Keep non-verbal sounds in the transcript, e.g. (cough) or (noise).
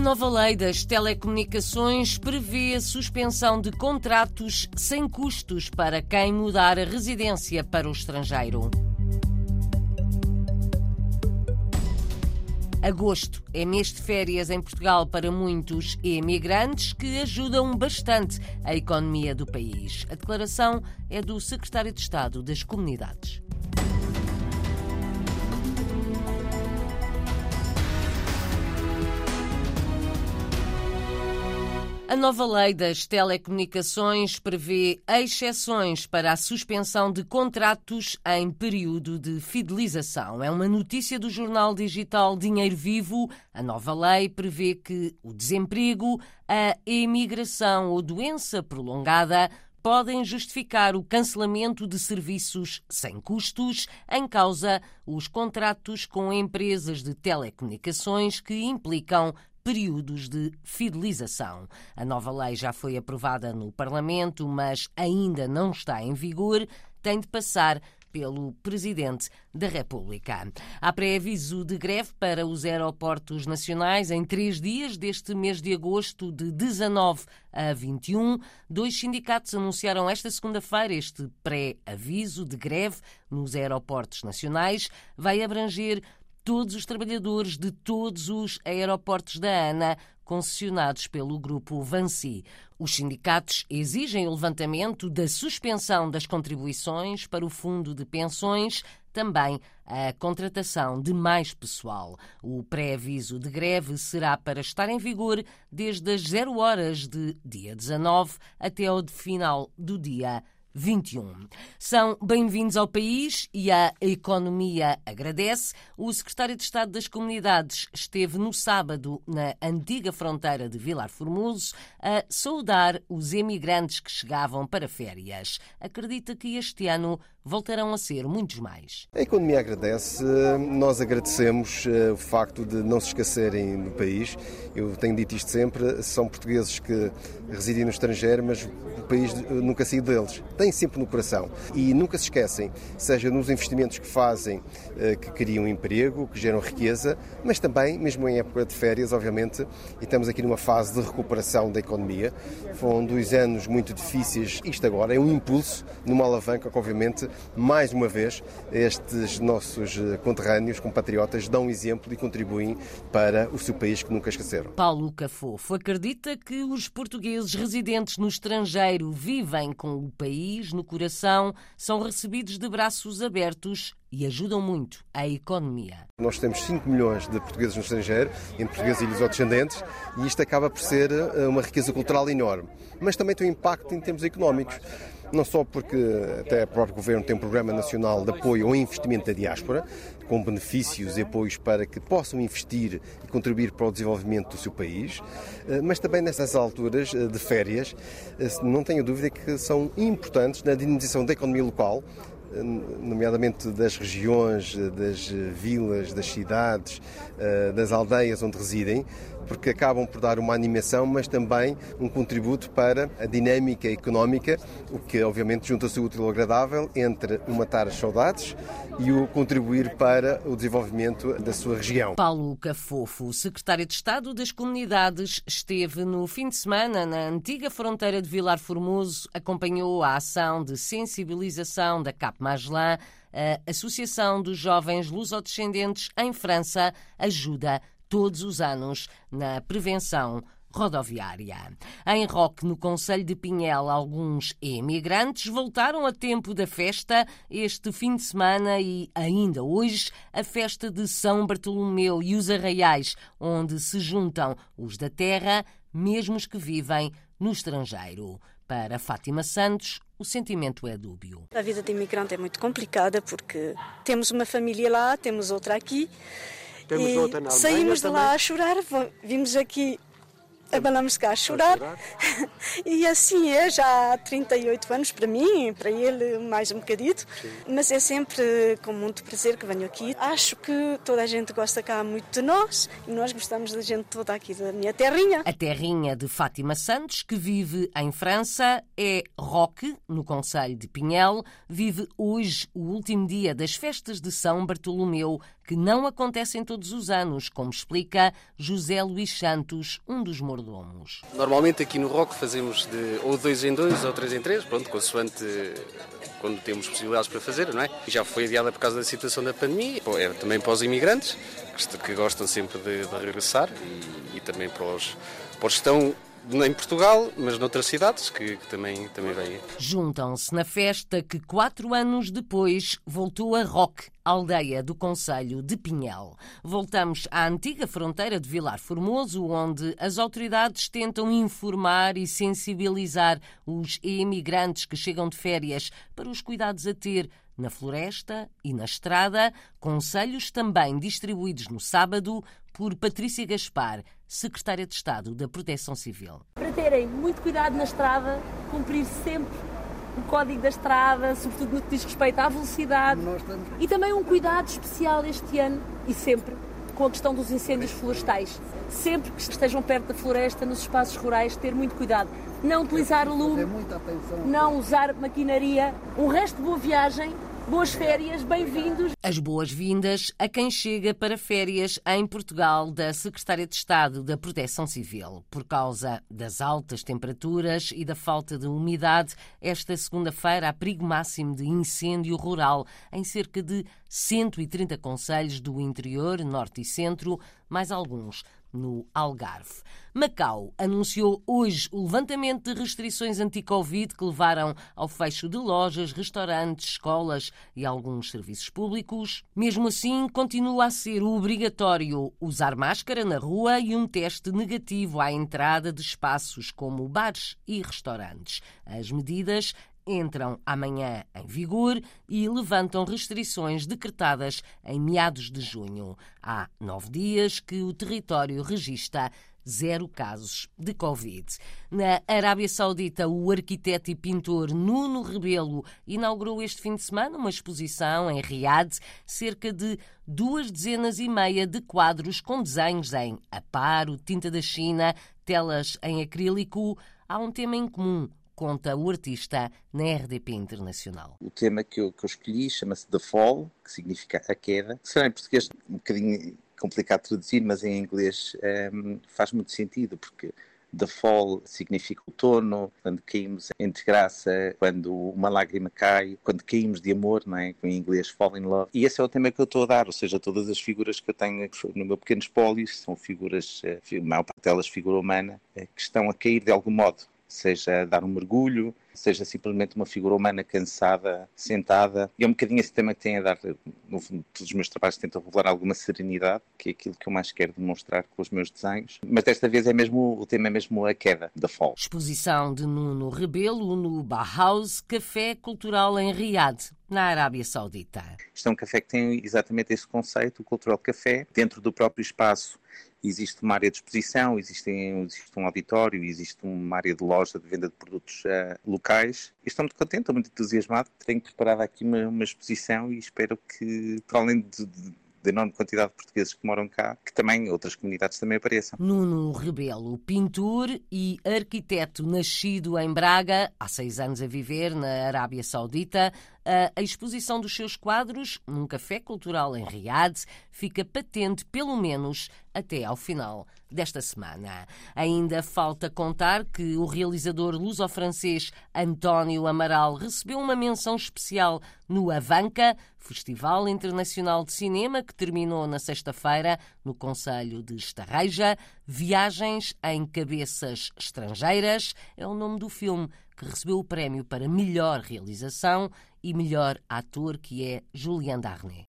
A nova lei das telecomunicações prevê a suspensão de contratos sem custos para quem mudar a residência para o estrangeiro. Agosto é mês de férias em Portugal para muitos emigrantes que ajudam bastante a economia do país. A declaração é do Secretário de Estado das Comunidades. A nova lei das telecomunicações prevê exceções para a suspensão de contratos em período de fidelização. É uma notícia do jornal digital Dinheiro Vivo. A nova lei prevê que o desemprego, a emigração ou doença prolongada podem justificar o cancelamento de serviços sem custos, em causa os contratos com empresas de telecomunicações que implicam períodos de fidelização. A nova lei já foi aprovada no Parlamento, mas ainda não está em vigor, tem de passar pelo Presidente da República. Há pré-aviso de greve para os aeroportos nacionais em três dias deste mês de agosto, de 19 a 21. Dois sindicatos anunciaram esta segunda-feira este pré-aviso de greve nos aeroportos nacionais. Vai abranger todos os trabalhadores de todos os aeroportos da ANA concessionados pelo grupo Vansi. Os sindicatos exigem o levantamento da suspensão das contribuições para o fundo de pensões, também a contratação de mais pessoal. O pré-aviso de greve será para estar em vigor desde as 0 horas de dia 19 até o final do dia 21. São bem-vindos ao país e a economia agradece. O secretário de Estado das Comunidades esteve no sábado na antiga fronteira de Vilar Formoso a saudar os emigrantes que chegavam para férias. Acredita que este ano voltarão a ser muitos mais. A economia agradece, nós agradecemos eh, o facto de não se esquecerem do país. Eu tenho dito isto sempre, são portugueses que residem no estrangeiro, mas o país nunca saiu deles. Têm sempre no coração e nunca se esquecem, seja nos investimentos que fazem, eh, que criam emprego, que geram riqueza, mas também, mesmo em época de férias, obviamente, e estamos aqui numa fase de recuperação da economia. Foram dois anos muito difíceis. Isto agora é um impulso numa alavanca que, obviamente, mais uma vez, estes nossos eh, conterrâneos, compatriotas, dão exemplo e contribuem para o seu país que nunca esqueceram. Paulo Cafofo acredita que os portugueses residentes no estrangeiro vivem com o país no coração, são recebidos de braços abertos e ajudam muito a economia. Nós temos 5 milhões de portugueses no estrangeiro, entre portugueses e lusodescendentes, e isto acaba por ser eh, uma riqueza cultural enorme. Mas também tem um impacto em termos económicos não só porque até o próprio Governo tem um programa nacional de apoio ao investimento da diáspora, com benefícios e apoios para que possam investir e contribuir para o desenvolvimento do seu país, eh, mas também nessas alturas eh, de férias, eh, não tenho dúvida que são importantes na dinamização da economia local, nomeadamente das regiões, das vilas, das cidades, das aldeias onde residem, porque acabam por dar uma animação, mas também um contributo para a dinâmica económica, o que obviamente junta-se útil ao agradável entre o matar as saudades e o contribuir para o desenvolvimento da sua região. Paulo Cafofo, secretário de Estado das Comunidades, esteve no fim de semana na antiga fronteira de Vilar Formoso, acompanhou a ação de sensibilização da CAP Magellan a Associação dos Jovens Lusodescendentes em França ajuda todos os anos na prevenção rodoviária. Em Roque, no Conselho de Pinhel, alguns emigrantes voltaram a tempo da festa este fim de semana e ainda hoje a festa de São Bartolomeu e os Arraiais, onde se juntam os da terra, mesmo os que vivem no estrangeiro. Para Fátima Santos, o sentimento é dúbio. A vida de imigrante é muito complicada porque temos uma família lá, temos outra aqui temos e outra na Saímos de lá a chorar, vimos aqui abanamos cá a chorar. Chorar. (laughs) e assim é, já há 38 anos para mim, para ele mais um bocadito. Sim. Mas é sempre com muito prazer que venho aqui. Acho que toda a gente gosta cá muito de nós e nós gostamos da gente toda aqui da minha terrinha. A terrinha de Fátima Santos, que vive em França, é Roque, no Conselho de Pinhel. Vive hoje o último dia das festas de São Bartolomeu, que não acontecem todos os anos, como explica José Luís Santos, um dos mordomos. Normalmente aqui no Rock fazemos de ou dois em dois ou três em três, pronto, consoante quando temos possibilidades para fazer, não é? Já foi adiada por causa da situação da pandemia, é também para os imigrantes, que gostam sempre de, de regressar, e, e, também para os, para os que estão em Portugal, mas noutras cidades que, que também, também vêm. Juntam-se na festa que quatro anos depois voltou a Roque, aldeia do Conselho de Pinhel. Voltamos à antiga fronteira de Vilar Formoso, onde as autoridades tentam informar e sensibilizar os imigrantes que chegam de férias para os cuidados a ter na floresta e na estrada, conselhos também distribuídos no sábado por Patrícia Gaspar, secretária de Estado da Proteção Civil. Para terem muito cuidado na estrada, cumprir sempre o código da estrada, sobretudo no que diz respeito à velocidade e também um cuidado especial este ano e sempre com a questão dos incêndios florestais. Sempre que estejam perto da floresta, nos espaços rurais, ter muito cuidado. Não utilizar lume, não usar maquinaria. Um resto de boa viagem Boas férias, bem-vindos. As boas-vindas a quem chega para férias em Portugal da Secretária de Estado da Proteção Civil. Por causa das altas temperaturas e da falta de umidade, esta segunda-feira há perigo máximo de incêndio rural em cerca de 130 conselhos do interior, norte e centro, mais alguns no Algarve. Macau anunciou hoje o levantamento de restrições anti-Covid que levaram ao fecho de lojas, restaurantes, escolas e alguns serviços públicos. Mesmo assim, continua a ser obrigatório usar máscara na rua e um teste negativo à entrada de espaços como bares e restaurantes. As medidas entram amanhã em vigor e levantam restrições decretadas em meados de junho. Há nove dias que o território registra zero casos de Covid. Na Arábia Saudita, o arquiteto e pintor Nuno Rebelo inaugurou este fim de semana uma exposição em Riad, cerca de duas dezenas e meia de quadros com desenhos em aparo, tinta da China, telas em acrílico. Há um tema em comum, conta o artista na RDP Internacional. O tema que eu, que eu escolhi chama-se The Fall, que significa a queda. Será em português um bocadinho complicado traduzir, mas em inglês um, ehm, faz muito sentido, porque The Fall significa outono, quando caímos em desgraça, quando uma lágrima cai, quando caímos de amor, não é? em inglês Fall in Love. E esse é o tema que eu estou a dar, ou seja, todas as figuras que eu tenho no meu pequeno espólio são figuras, eh, a maior parte delas figura humana, eh, que estão a cair de algum modo seja dar um mergulho, seja simplesmente uma figura humana cansada, sentada. E é um bocadinho esse tema que tem a dar, no fundo, todos os meus trabalhos tentam revelar alguma serenidade, que é aquilo que eu mais quero demonstrar com os meus desenhos. Mas desta vez é mesmo, o tema é mesmo a queda, da fall. Exposição de Nuno Rebelo no Bauhaus Café Cultural em Riad, na Arábia Saudita. Isto é um café que tem exatamente esse conceito, o Cultural Café, dentro do próprio espaço existe uma área de exposição, existe, existe um auditório, existe uma área de loja de venda de produtos uh, locais. Estou muito contente, estou muito entusiasmado. Tenho preparado aqui uma, uma exposição e espero que, para além de, de da enorme quantidade de portugueses que moram cá, que também outras comunidades também apareçam. Nuno Rebelo, pintor e arquiteto nascido em Braga, há seis anos a viver na Arábia Saudita, a exposição dos seus quadros num café cultural em Riad fica patente pelo menos até ao final desta semana. Ainda falta contar que o realizador luso-francês António Amaral recebeu uma menção especial no Avanca, Festival Internacional de Cinema, que terminou na sexta-feira no Conselho de Estarreja. Viagens em Cabeças Estrangeiras é o nome do filme que recebeu o prémio para melhor realização e melhor ator, que é Julien Darnay.